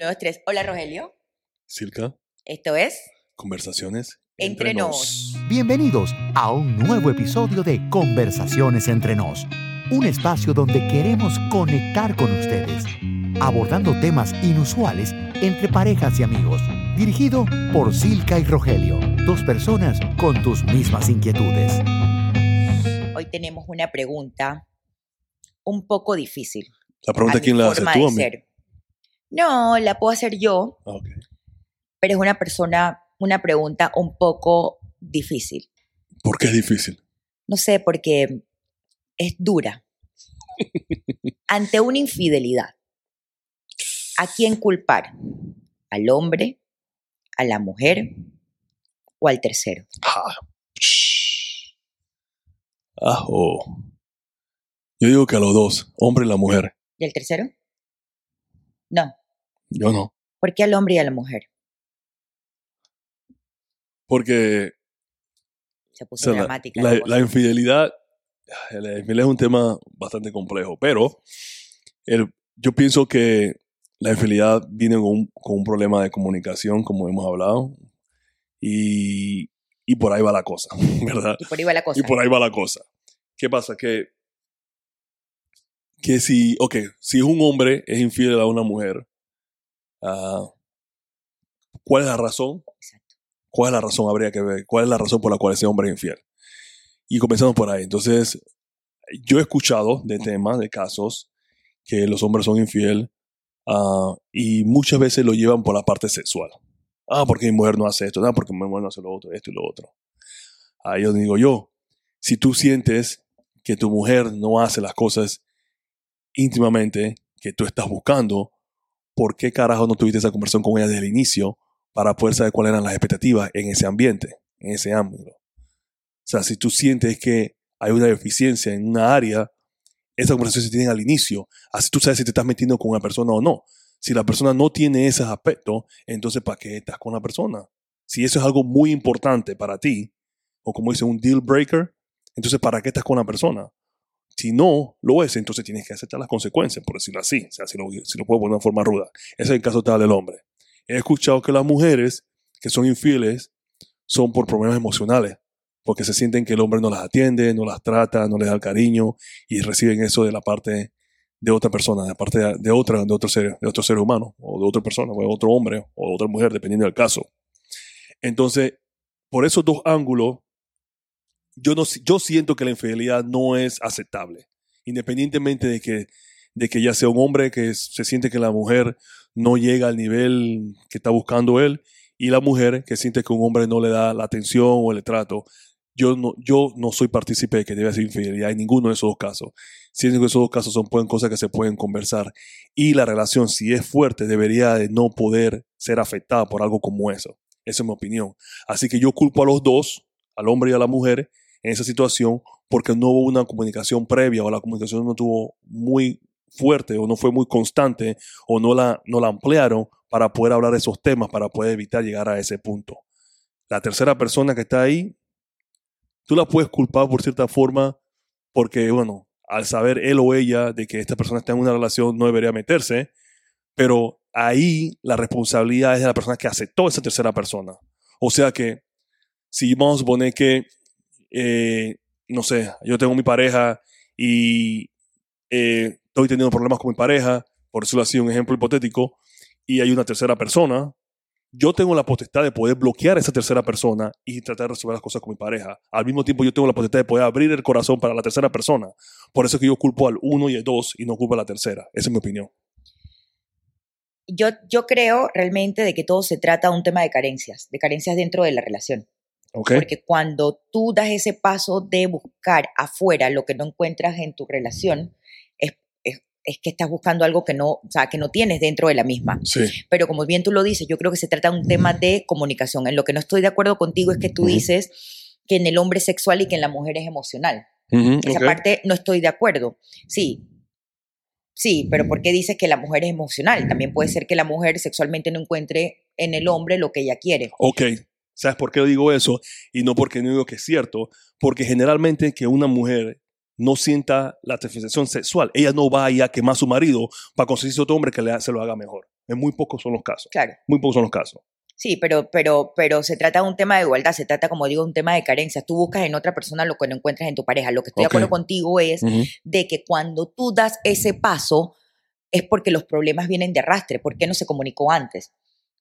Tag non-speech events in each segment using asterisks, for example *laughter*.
Nuevos tres. Hola, Rogelio. Silka, Esto es conversaciones Entre Nos. Bienvenidos a un nuevo episodio de Conversaciones entre nos, un espacio donde queremos conectar con ustedes, abordando temas inusuales entre parejas y amigos, dirigido por Silka y Rogelio, dos personas con tus mismas inquietudes. Hoy tenemos una pregunta un poco difícil. La pregunta quién la hace tú de a mí. ser. No, la puedo hacer yo, Ah, pero es una persona, una pregunta un poco difícil. ¿Por qué es difícil? No sé, porque es dura. *laughs* Ante una infidelidad, ¿a quién culpar? ¿Al hombre? ¿A la mujer? ¿O al tercero? Ah. Ajo. Yo digo que a los dos, hombre y la mujer. ¿Y el tercero? No. Yo no. ¿Por qué al hombre y a la mujer? Porque Se o puso sea, dramática. la- la cosa. la infidelidad, la infidelidad es un tema bastante complejo, pero el- yo pienso que la infidelidad viene con un, con un problema de comunicación, como hemos hablado, y, y por ahí va la cosa, *laughs* ¿verdad? Y por ahí va la cosa. Y por ahí va la cosa. ¿Qué pasa? Que, que si, ok, si un hombre es infiel a una mujer, ah, ¿cuál es la razón? Exacto. ¿Cuál es la razón? Habría que ver. ¿Cuál es la razón por la cual ese hombre es infiel? Y comenzamos por ahí. Entonces, yo he escuchado de temas, de casos, que los hombres son infiel ah, y muchas veces lo llevan por la parte sexual. Ah, porque mi mujer no hace esto, ah, porque mi mujer no hace lo otro, esto y lo otro. Ahí yo digo yo, si tú sientes que tu mujer no hace las cosas íntimamente que tú estás buscando, ¿por qué carajo no tuviste esa conversación con ella desde el inicio para poder saber cuáles eran las expectativas en ese ambiente, en ese ámbito? O sea, si tú sientes que hay una deficiencia en una área, esa conversación se tiene al inicio. Así tú sabes si te estás metiendo con una persona o no. Si la persona no tiene esos aspectos, entonces ¿para qué estás con la persona? Si eso es algo muy importante para ti, o como dice un deal breaker, entonces ¿para qué estás con la persona? Si no lo es, entonces tienes que aceptar las consecuencias, por decirlo así. O sea, si lo, si lo puedo poner de forma ruda. Ese es el caso tal del hombre. He escuchado que las mujeres que son infieles son por problemas emocionales, porque se sienten que el hombre no las atiende, no las trata, no les da cariño y reciben eso de la parte de otra persona, de la parte de, de otra, de otro ser, de otro ser humano, o de otra persona, o de otro hombre, o de otra mujer, dependiendo del caso. Entonces, por esos dos ángulos, yo, no, yo siento que la infidelidad no es aceptable, independientemente de que, de que ya sea un hombre que se siente que la mujer no llega al nivel que está buscando él, y la mujer que siente que un hombre no le da la atención o el trato. Yo no, yo no soy partícipe de que debe ser infidelidad en ninguno de esos dos casos. Siento que esos dos casos son pueden, cosas que se pueden conversar. Y la relación, si es fuerte, debería de no poder ser afectada por algo como eso. Esa es mi opinión. Así que yo culpo a los dos, al hombre y a la mujer, en esa situación porque no hubo una comunicación previa o la comunicación no tuvo muy fuerte o no fue muy constante o no la, no la ampliaron para poder hablar de esos temas, para poder evitar llegar a ese punto. La tercera persona que está ahí, tú la puedes culpar por cierta forma porque, bueno, al saber él o ella de que esta persona está en una relación no debería meterse, pero ahí la responsabilidad es de la persona que aceptó esa tercera persona. O sea que, si vamos a suponer que, eh, no sé, yo tengo mi pareja y eh, estoy teniendo problemas con mi pareja, por decirlo así, un ejemplo hipotético, y hay una tercera persona, yo tengo la potestad de poder bloquear a esa tercera persona y tratar de resolver las cosas con mi pareja. Al mismo tiempo, yo tengo la potestad de poder abrir el corazón para la tercera persona. Por eso es que yo culpo al uno y al dos y no culpo a la tercera. Esa es mi opinión. Yo, yo creo realmente de que todo se trata de un tema de carencias, de carencias dentro de la relación. ¿Ok? Porque cuando tú das ese paso de buscar afuera lo que no encuentras en tu relación, es, es, es que estás buscando algo que no, o sea, que no tienes dentro de la misma. Sí. Pero como bien tú lo dices, yo creo que se trata de un tema de comunicación. En lo que no estoy de acuerdo contigo es que tú dices que en el hombre es sexual y que en la mujer es emocional. Ujú, Esa ok. parte no estoy de acuerdo. Sí. Sí, pero ¿por qué dices que la mujer es emocional? También puede ser que la mujer sexualmente no encuentre en el hombre lo que ella quiere. Ok. ¿Sabes por qué digo eso? Y no porque no digo que es cierto. Porque generalmente que una mujer no sienta la satisfacción sexual, ella no vaya a quemar a su marido para conseguirse otro hombre que le, se lo haga mejor. En muy pocos son los casos. Claro. Muy pocos son los casos. Sí, pero, pero, pero se trata de un tema de igualdad, se trata, como digo, de un tema de carencias. Tú buscas en otra persona lo que no encuentras en tu pareja. Lo que estoy de acuerdo contigo es Ujú. de que cuando tú das ese paso es porque los problemas vienen de arrastre. ¿Por qué no se comunicó antes?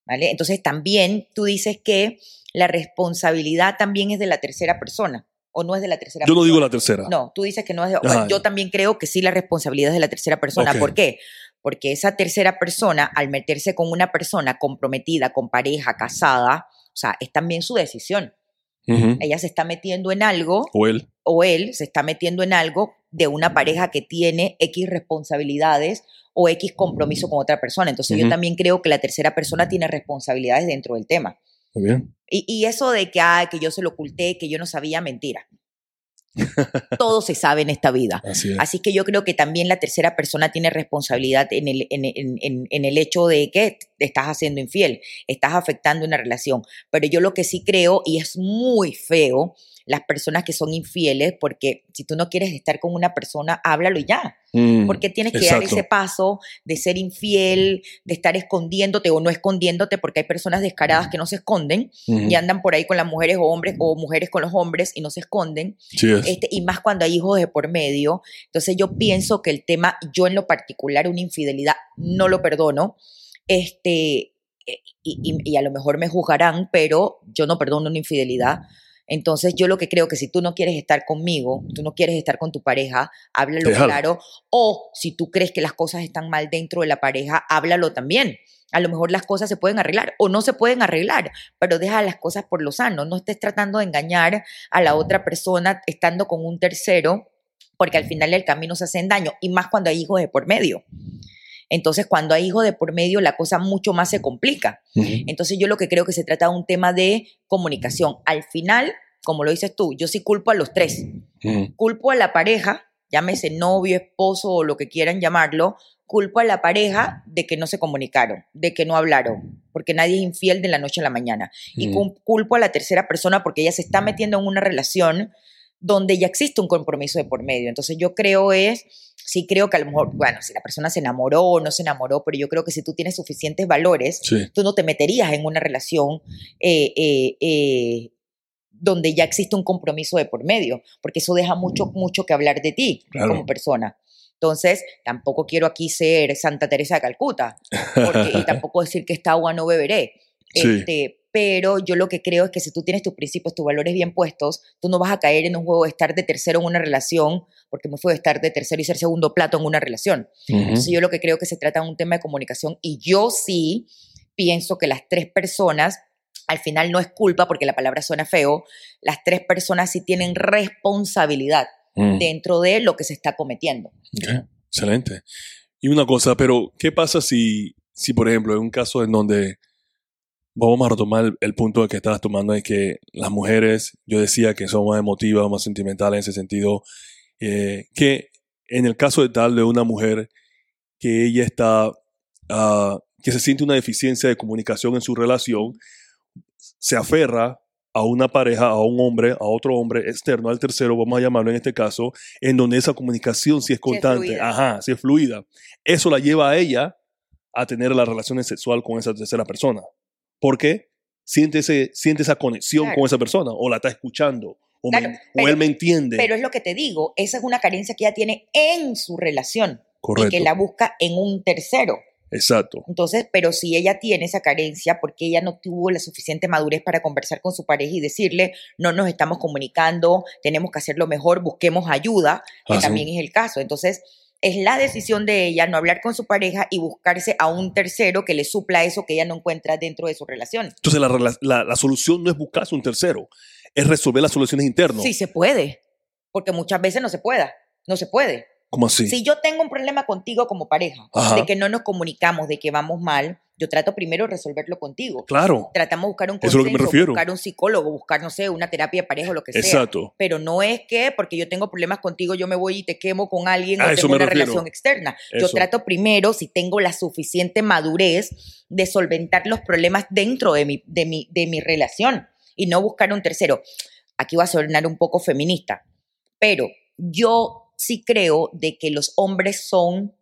¿Vale? Entonces también tú dices que la responsabilidad también es de la tercera persona o no es de la tercera Yo no persona. digo la tercera. No, tú dices que no es de... Ajá. Yo también creo que sí la responsabilidad es de la tercera persona. ¿Por qué? Porque esa tercera persona, al meterse con una persona comprometida, con pareja, casada, o sea, es también su decisión. Ella se está metiendo en algo, O él. o él se está metiendo en algo de una pareja que tiene X responsabilidades o X compromiso con otra persona. Entonces yo también creo que la tercera persona tiene responsabilidades dentro del tema. Muy bien. Y, y eso de que, ah, que yo se lo oculté, que yo no sabía, mentira. Todo se sabe en esta vida. Así es. Así que yo creo que también la tercera persona tiene responsabilidad en el, en- en el hecho de que te estás haciendo infiel, estás afectando una relación. Pero yo lo que sí creo, y es muy feo, las personas que son infieles, porque si tú no quieres estar con una persona, háblalo y ya. Mm, Porque tienes que dar exacto. ese paso de ser infiel, de estar escondiéndote o no escondiéndote, porque hay personas descaradas que no se esconden y andan por ahí con las mujeres o hombres o mujeres con los hombres y no se esconden Sí es. este, y más cuando hay hijos de por medio. Entonces yo pienso que el tema, yo en lo particular, una infidelidad, no lo perdono. Este, eh, y, y- y a lo mejor me juzgarán, pero yo no perdono una infidelidad. Entonces yo lo que creo que si tú no quieres estar conmigo, tú no quieres estar con tu pareja, háblalo claro. O si tú crees que las cosas están mal dentro de la pareja, háblalo también. A lo mejor las cosas se pueden arreglar o no se pueden arreglar, pero deja las cosas por lo sano. No estés tratando de engañar a la otra persona estando con un tercero, porque al final del camino se hacen daño, y más cuando hay hijos de por medio. Entonces, cuando hay hijos de por medio, la cosa mucho más se complica. Entonces, yo lo que creo que se trata de un tema de comunicación. Al final, como lo dices tú, yo sí culpo a los tres. Culpo a la pareja, llámese novio, esposo o lo que quieran llamarlo, culpo a la pareja de que no se comunicaron, de que no hablaron, porque nadie es infiel de la noche a la mañana. Y culpo a la tercera persona porque ella se está metiendo en una relación donde ya existe un compromiso de por medio. Entonces yo creo es, sí creo que a lo mejor, bueno, si la persona se enamoró o no se enamoró, pero yo creo que si tú tienes suficientes valores, Sí. tú no te meterías en una relación eh, eh, eh, donde ya existe un compromiso de por medio, porque eso deja mucho, mucho que hablar de ti Claro. como persona. Entonces, tampoco quiero aquí ser Santa Teresa de Calcuta, porque, y tampoco decir que esta agua no beberé. *laughs* Sí. Este, pero yo lo que creo es que si tú tienes tus principios, tus valores bien puestos, tú no vas a caer en un juego de estar de tercero en una relación, porque me fue de estar de tercero y ser segundo plato en una relación. Ujú. Entonces yo lo que creo que se trata de un tema de comunicación y yo sí pienso que las tres personas, al final no es culpa porque la palabra suena feo, las tres personas sí tienen responsabilidad Mm. dentro de lo que se está cometiendo. Excelente. Y una cosa, pero ¿qué pasa si, si por ejemplo, en un caso en donde vamos a retomar el, el punto que estabas tomando de que las mujeres, yo decía que son más emotivas, más sentimentales en ese sentido, eh, que en el caso de tal de una mujer que ella está, ah, que se siente una deficiencia de comunicación en su relación, se aferra a una pareja, a un hombre, a otro hombre externo, al tercero, vamos a llamarlo en este caso, en donde esa comunicación sí es Sí es constante, ajá, sí es fluida. Eso la lleva a ella a tener las relaciones sexuales con esa tercera persona. ¿Por qué? Siente, ese, siente esa conexión Claro. con esa persona, o la está escuchando, o, me- él me entiende. Pero es lo que te digo, esa es una carencia que ella tiene en su relación Correcto. y que la busca en un tercero. Exacto. Entonces, pero si ella tiene esa carencia porque ella no tuvo la suficiente madurez para conversar con su pareja y decirle, no nos estamos comunicando, tenemos que hacerlo mejor, busquemos ayuda, que también es el caso. Entonces, es la decisión de ella no hablar con su pareja y buscarse a un tercero que le supla eso que ella no encuentra dentro de su relación. Entonces la, la- la solución no es buscarse un tercero, es resolver las soluciones internas. Sí se puede, porque muchas veces no se pueda, no se puede. ¿Cómo así? Si yo tengo un problema contigo como pareja, Ajá. de que no nos comunicamos, de que vamos mal, yo trato primero resolverlo contigo. Claro. Tratamos de buscar un Eso es lo que me consenso, refiero. buscar un psicólogo, buscar, no sé, una terapia de pareja o lo que sea. Exacto. Pero no es que porque yo tengo problemas contigo, yo me voy y te quemo con alguien o tengo una refiero. relación externa. Yo Eso. trato primero, si tengo la suficiente madurez, de solventar los problemas dentro de mi, de mi, de mi relación y no buscar un tercero. Aquí va a sonar un poco feminista, pero yo sí creo de que los hombres son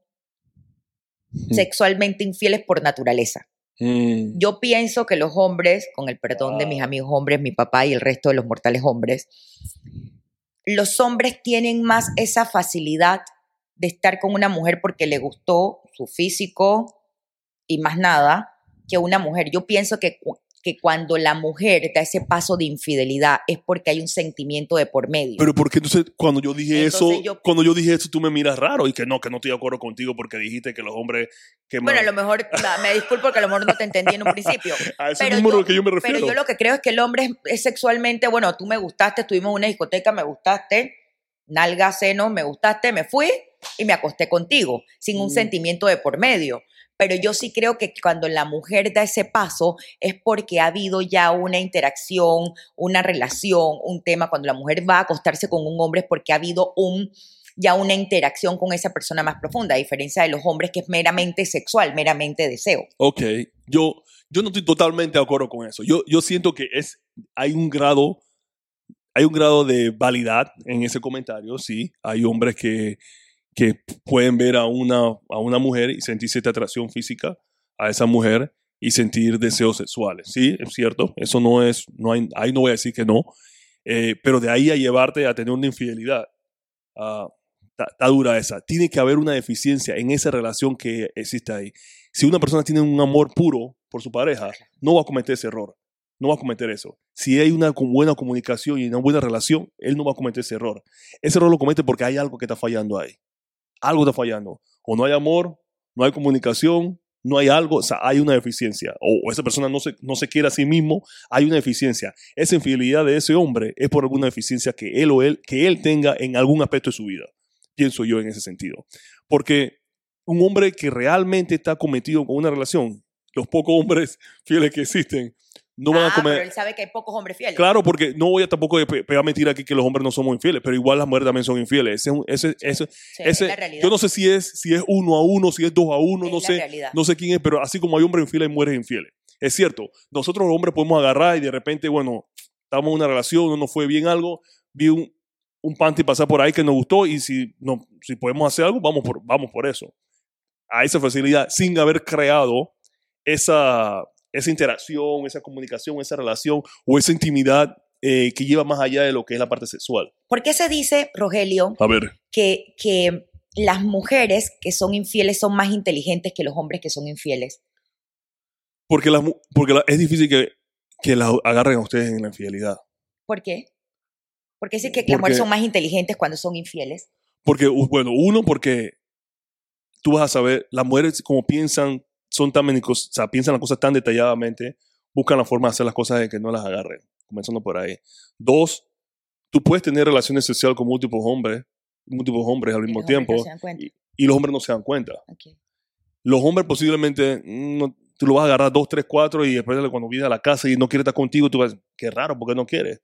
sexualmente infieles por naturaleza. Mm, Yo pienso que los hombres, con el perdón de mis amigos hombres, mi papá y el resto de los mortales hombres, los hombres tienen más esa facilidad de estar con una mujer porque le gustó su físico y más nada que una mujer. Yo pienso que, que cuando la mujer da ese paso de infidelidad es porque hay un sentimiento de por medio. Pero porque entonces cuando yo dije Entonces eso, yo- cuando yo dije eso, tú me miras raro y que no, que no estoy de acuerdo contigo porque dijiste que los hombres que bueno, a lo mejor, me disculpo porque a lo mejor no te entendí en un principio. *laughs* a ese pero mismo yo- lo que yo me refiero. Pero yo lo que creo es que el hombre es, es sexualmente, bueno, tú me gustaste, estuvimos en una discoteca, me gustaste, nalga, seno, me gustaste, me fui y me acosté contigo, sin un Mm. sentimiento de por medio. Pero yo sí creo que cuando la mujer da ese paso es porque ha habido ya una interacción, una relación, un tema. Cuando la mujer va a acostarse con un hombre es porque ha habido un ya una interacción con esa persona más profunda, a diferencia de los hombres que es meramente sexual, meramente deseo. Ok, yo, yo no estoy totalmente de acuerdo con eso. Yo, yo siento que es, hay un grado, hay un grado de validad en ese comentario, sí. Hay hombres que, que pueden ver a una, a una mujer y sentir cierta atracción física a esa mujer y sentir deseos sexuales, sí, es cierto. Eso no es, no hay, ahí no voy a decir que no, eh, pero de ahí a llevarte a tener una infidelidad, ah, está está dura esa. Tiene que haber una deficiencia en esa relación que existe ahí si una persona tiene un amor puro por su pareja, no va a cometer ese error. No va a cometer eso. Si hay una buena comunicación y una buena relación, él no va a cometer ese error. Ese error lo comete porque hay algo que está fallando ahí. Algo está fallando. O no hay amor, no hay comunicación, no hay algo, o sea, hay una deficiencia. O, esa persona no se, no se quiere a sí mismo, hay una deficiencia. Esa infidelidad de ese hombre es por alguna deficiencia que él o él, que él tenga en algún aspecto de su vida. Pienso yo en ese sentido. Porque un hombre que realmente está cometido con una relación, los pocos hombres *laughs* fieles que existen, no van ah, a comer. pero él sabe que hay pocos hombres fieles. Claro, porque no voy a tampoco pe- pegar mentira aquí que los hombres no somos infieles, pero igual las mujeres también son infieles. Ese, ese, ese, Sí, es ese- la realidad. yo no sé si es, si es uno a uno, si es dos a uno, Es no sé, realidad. no sé quién es, pero así como hay hombres infieles, hay mujeres infieles. Es cierto, nosotros los hombres podemos agarrar y de repente, bueno, estamos en una relación, no nos fue bien algo, vi un, un panty pasar por ahí que nos gustó y si, no, si podemos hacer algo, vamos por, vamos por eso. A esa facilidad, sin haber creado esa, esa interacción, esa comunicación, esa relación o esa intimidad eh, que lleva más allá de lo que es la parte sexual. ¿Por qué se dice, Rogelio, A ver, que, que las mujeres que son infieles son más inteligentes que los hombres que son infieles? porque, las porque la- es difícil que, que la agarren a ustedes en la infidelidad. ¿Por qué? Porque dice que las Porque- mujeres son más inteligentes cuando son infieles. Porque, bueno, uno, porque tú vas a saber, las mujeres como piensan, son tan menicos, o sea, piensan las cosas tan detalladamente, buscan la forma de hacer las cosas de que no las agarren, comenzando por ahí. Dos, tú puedes tener relaciones sexuales con múltiples hombres, múltiples hombres al mismo los hombres no tiempo, y, y los hombres no se dan cuenta. Los hombres posiblemente, mm, no- tú lo vas a agarrar dos, tres, cuatro, y después cuando viene a la casa y no quiere estar contigo, tú vas, qué raro, ¿por qué no quiere?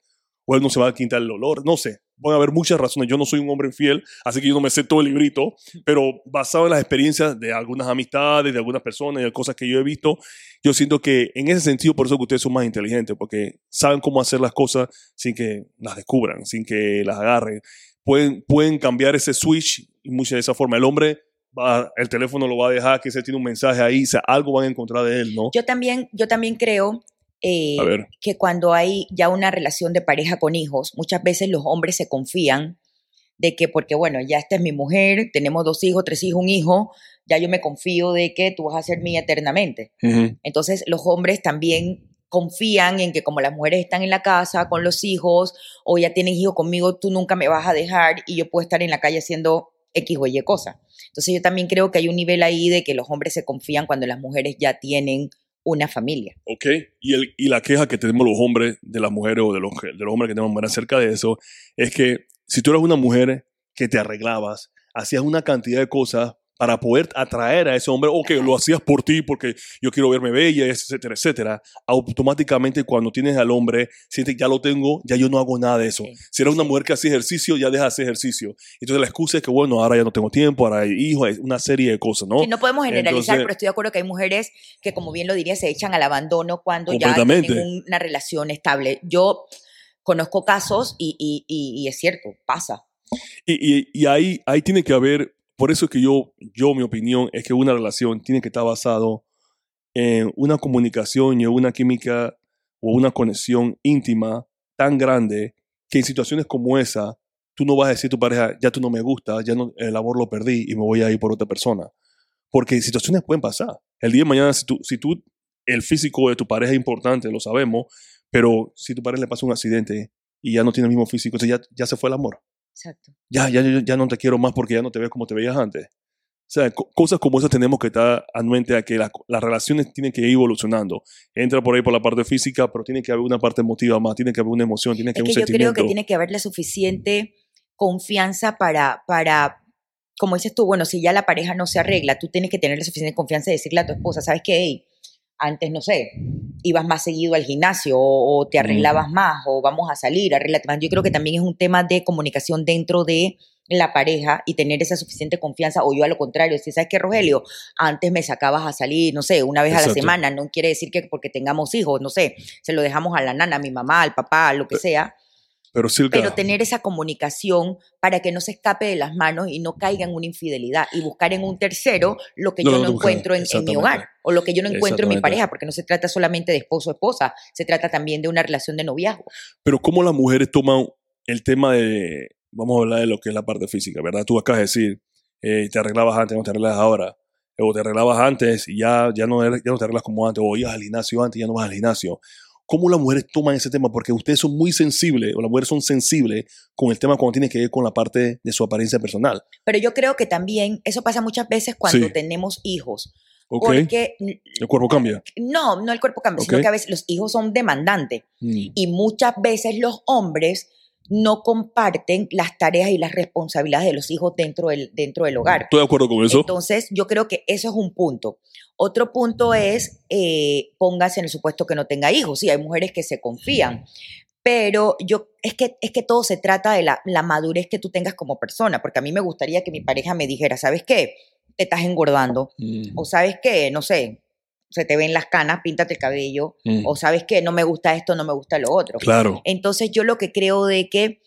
O no se va a quitar el olor, no sé. A haber muchas razones. Yo no soy un hombre infiel, así que yo no me sé todo el librito, pero basado en las experiencias de algunas amistades, de algunas personas y de cosas que yo he visto, yo siento que en ese sentido, por eso que ustedes son más inteligentes, porque saben cómo hacer las cosas sin que las descubran, sin que las agarren. Pueden, pueden cambiar ese switch y muchas de esa forma. El hombre, va, el teléfono lo va a dejar, que se tiene un mensaje ahí, o sea, algo van a encontrar de él, ¿no? Yo también, yo también creo eh, que cuando hay ya una relación de pareja con hijos, muchas veces los hombres se confían de que porque, bueno, ya esta es mi mujer, tenemos dos hijos, tres hijos, un hijo, ya yo me confío de que tú vas a ser mía eternamente. Entonces los hombres también confían en que como las mujeres están en la casa con los hijos o ya tienen hijos conmigo, tú nunca me vas a dejar y yo puedo estar en la calle haciendo X o Y cosa. Entonces yo también creo que hay un nivel ahí de que los hombres se confían cuando las mujeres ya tienen una familia. ¿Ok? Y, el, y la queja que tenemos los hombres de las mujeres o de los, de los hombres que tenemos mujeres acerca de eso es que si tú eres una mujer que te arreglabas, hacías una cantidad de cosas para poder atraer a ese hombre, o que lo hacías por ti porque yo quiero verme bella, etcétera, etcétera, automáticamente cuando tienes al hombre, sientes ya lo tengo, ya yo no hago nada de eso. Sí, Si eres una mujer que hace ejercicio, ya deja de hacer ejercicio. Entonces la excusa es que, bueno, ahora ya no tengo tiempo, ahora hay hijos, una serie de cosas, ¿no? Sí, no podemos generalizar, Entonces- pero estoy de acuerdo que hay mujeres que, como bien lo diría, se echan al abandono cuando ya tienen una relación estable. Yo conozco casos y, y- y- y es cierto, pasa. Y, y- y ahí, ahí tiene que haber, por eso es que yo, yo, mi opinión es que una relación tiene que estar basado en una comunicación y una química o una conexión íntima tan grande que en situaciones como esa, tú no vas a decir a tu pareja, ya tú no me gusta, ya no, el amor lo perdí y me voy a ir por otra persona. Porque situaciones pueden pasar. El día de mañana, si tú, si tú, el físico de tu pareja es importante, lo sabemos, pero si tu pareja le pasa un accidente y ya no tiene el mismo físico, entonces ya, ya se fue el amor Exacto. ya, ya, ya, no te quiero más porque ya no te ves como te veías antes. O sea, co- cosas como esas tenemos que estar anuente a que la- las relaciones tienen que ir evolucionando. Entra por ahí por la parte física, pero tiene que haber una parte emotiva más, tiene que haber una emoción, tiene que Es haber que un yo creo sentimiento. que tiene que haber la suficiente confianza para, para, como dices tú, bueno, si ya la pareja no se arregla, tú tienes que tener la suficiente confianza de decirle a tu esposa, ¿sabes qué? Ey, antes, no sé, ibas más seguido al gimnasio o, o te arreglabas más o vamos a salir, arréglate más. Yo creo que también es un tema de comunicación dentro de la pareja y tener esa suficiente confianza o yo a lo contrario, si sabes que Rogelio, antes me sacabas a salir, no sé, una vez a la semana, no quiere decir que porque tengamos hijos, no sé, se lo dejamos a la nana, a mi mamá, al papá, a lo que sea, Pero pero tener esa comunicación para que no se escape de las manos y no caiga en una infidelidad y buscar en un tercero lo que Lo yo no encuentro en, en mi hogar o lo que yo no encuentro en mi pareja, porque no se trata solamente de esposo o esposa, se trata también de una relación de noviazgo. pero cómo las mujeres toman el tema de, vamos a hablar de lo que es la parte física, ¿verdad? Tú acabas de decir, eh, te arreglabas antes, no te arreglas ahora. O te arreglabas antes y ya, ya, no, ya no te arreglas como antes. O ibas al gimnasio antes y ya no vas al gimnasio. ¿Cómo las mujeres toman ese tema? Porque ustedes son muy sensibles, o las mujeres son sensibles con el tema cuando tiene que ver con la parte de su apariencia personal. Pero yo creo que también eso pasa muchas veces cuando Sí. tenemos hijos, ¿Ok? porque El cuerpo cambia. no, no el cuerpo cambia, sino que a veces los hijos son demandantes. Mm. y muchas veces los hombres no comparten las tareas y las responsabilidades de los hijos dentro del, dentro del hogar. Estoy de acuerdo con eso. Entonces, yo creo que eso es un punto. Otro punto es, eh, póngase en el supuesto que no tenga hijos. Sí, hay mujeres que se confían, pero yo, es que, es que todo se trata de la, la madurez que tú tengas como persona, porque a mí me gustaría que mi pareja me dijera, ¿sabes qué? Te estás engordando, Mm. o ¿sabes qué? No sé, se te ven las canas, píntate el cabello, Mm. o ¿sabes qué? No me gusta esto, no me gusta lo otro. Claro. Entonces yo lo que creo de que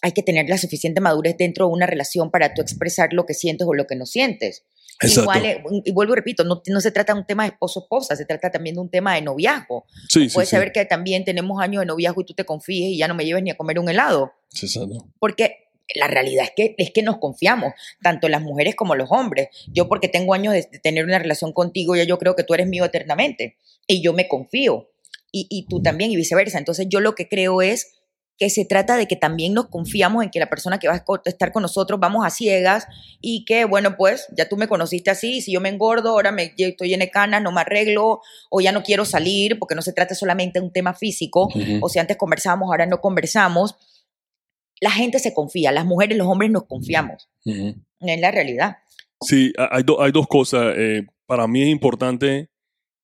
hay que tener la suficiente madurez dentro de una relación para tú expresar lo que sientes o lo que no sientes. Exacto. Igual, eh, y vuelvo y repito, no, no se trata de un tema de esposo-esposa, se trata también de un tema de noviazgo. Sí, sí, Puedes sí. saber que también tenemos años de noviazgo y tú te confíes y ya no me lleves ni a comer un helado, Sí, exacto. porque la realidad es que, es que nos confiamos, tanto las mujeres como los hombres. Yo porque tengo años de, de tener una relación contigo, ya yo creo que tú eres mío eternamente y yo me confío y, y tú también y viceversa. Entonces yo lo que creo es que se trata de que también nos confiamos en que la persona que va a estar con nosotros vamos a ciegas y que, bueno, pues ya tú me conociste así, si yo me engordo, ahora me estoy en canas, no me arreglo o ya no quiero salir, porque no se trata solamente de un tema físico, o si antes conversábamos, ahora no conversamos. La gente se confía, las mujeres, los hombres nos confiamos, Ujú. es la realidad. Sí, ha- hay, do- hay dos cosas. eh, para mí es importante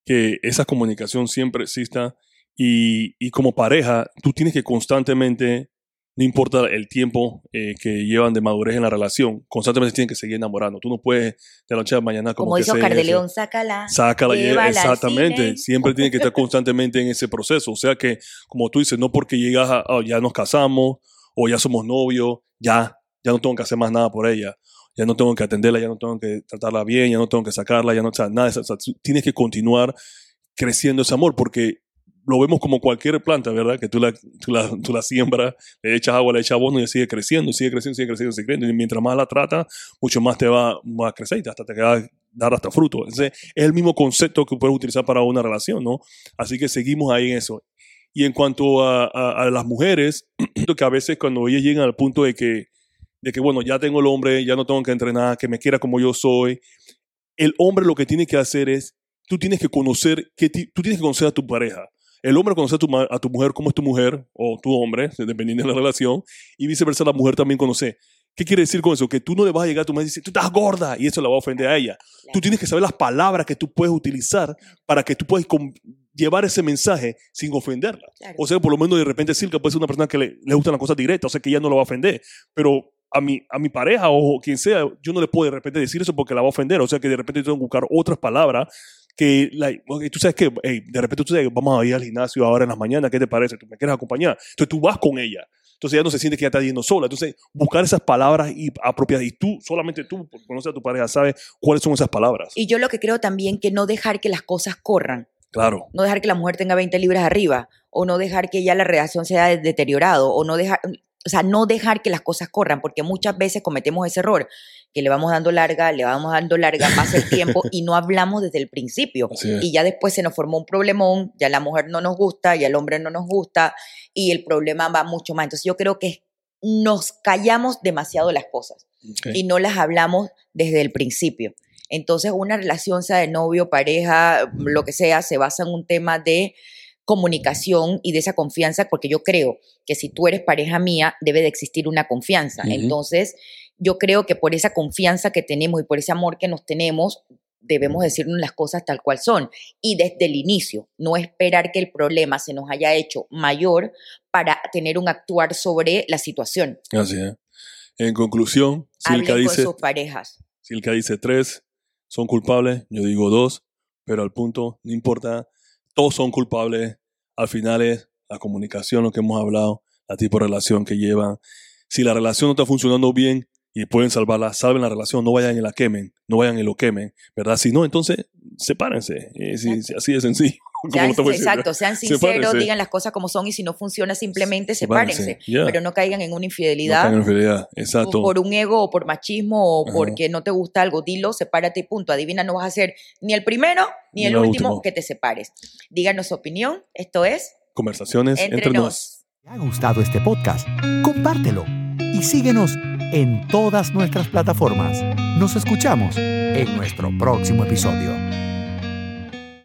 que esa comunicación siempre exista y, y como pareja, tú tienes que constantemente, no importa el tiempo eh, que llevan de madurez en la relación, constantemente tienen que seguir enamorando. Tú no puedes de la noche a la mañana como, Como que dice Oscar de León, sácala. Sácala, Llévala al exactamente. Siempre tiene que estar *laughs* constantemente en ese proceso. O sea que, como tú dices, no porque llegas a, "Ah, ya nos casamos o ya somos novios, ya, ya no tengo que hacer más nada por ella. Ya no tengo que atenderla, ya no tengo que tratarla bien, ya no tengo que sacarla, ya no, o nada. O sea, tienes que continuar creciendo ese amor porque lo vemos como cualquier planta, ¿verdad? Que tú la, tú la, tú la siembras, le echas agua, le echas abono y sigue creciendo, sigue creciendo, sigue creciendo, sigue creciendo. Y mientras más la tratas, mucho más te va, a crecer y hasta te va a dar hasta fruto. Es el mismo concepto que puedes utilizar para una relación, ¿no? Así que seguimos ahí en eso. Y en cuanto a, a- a las mujeres, *clears throat* que a veces cuando ellas llegan al punto de que, de que, bueno, ya tengo el hombre, ya no tengo que entrenar, que me quiera como yo soy, el hombre lo que tiene que hacer es, tú tienes que conocer, que tú tienes que conocer a tu pareja. El hombre conoce a tu, a tu mujer como es tu mujer, o tu hombre, *laughs* dependiendo de la relación, y viceversa, la mujer también conoce. ¿Qué quiere decir con eso? Que tú no le vas a llegar a tu mujer y decir, tú estás gorda, y eso la va a ofender a ella. Tú tienes que saber las palabras que tú puedes utilizar para que tú puedas llevar ese mensaje sin ofenderla. Claro. O sea, por lo menos de repente Silka puede ser una persona que le, le gustan las cosas directas, o sea, que ella no la va a ofender. Pero a mi, a mi pareja o quien sea, yo no le puedo de repente decir eso porque la va a ofender. O sea, que de repente tengo que buscar otras palabras que, like, tú sabes que, hey, de repente tú sabes, vamos a ir al gimnasio ahora en las mañanas, ¿qué te parece? ¿Tú me quieres acompañar? Entonces tú vas con ella. Entonces ella no se siente que ella está yendo sola. Entonces, buscar esas palabras y apropiadas. Y tú, solamente tú, porque conoces a tu pareja, sabes cuáles son esas palabras. Y yo lo que creo también que no dejar que las cosas corran. Claro. No dejar que la mujer tenga 20 libras arriba, o no dejar que ya la relación se haya deteriorado, o no dejar, o sea, no dejar que las cosas corran, porque muchas veces cometemos ese error, que le vamos dando larga, le vamos dando larga, pasa el tiempo y no hablamos desde el principio. Y ya después se nos formó un problemón, ya la mujer no nos gusta, ya el hombre no nos gusta, y el problema va mucho más. Entonces yo creo que nos callamos demasiado las cosas y no las hablamos desde el principio. Entonces, una relación, sea de novio, pareja, lo que sea, se basa en un tema de comunicación y de esa confianza, porque yo creo que si tú eres pareja mía, debe de existir una confianza. Entonces, yo creo que por esa confianza que tenemos y por ese amor que nos tenemos, debemos decirnos las cosas tal cual son. Y desde el inicio, no esperar que el problema se nos haya hecho mayor para tener un actuar sobre la situación. Así es. En conclusión, Silka Hablen dice, con sus parejas. Silka dice tres son culpables, yo digo dos, pero al punto, no importa, todos son culpables. Al final es la comunicación, lo que hemos hablado, la tipo de relación que llevan. Si la relación no está funcionando bien y pueden salvarla, salven la relación, no vayan y la quemen, no vayan y lo quemen, ¿verdad? Si no, entonces sepárense. Si- si- así de sencillo. *laughs* Sean- lo te voy a decir. exacto, sean sinceros, Sepárense. digan las cosas como son y si no funciona simplemente Sepárense, pero no caigan en una No infidelidad caigan en infidelidad, o exacto. por un ego o por machismo o Ajá. porque no te gusta algo, dilo, sepárate y punto. Adivina, no vas a ser ni el primero ni Ni el el último último. que te separes. Díganos su opinión, esto es Conversaciones Entre, entre, nos. Nos. ¿Te ha gustado este podcast? Compártelo y síguenos en todas nuestras plataformas. Nos escuchamos en nuestro próximo episodio.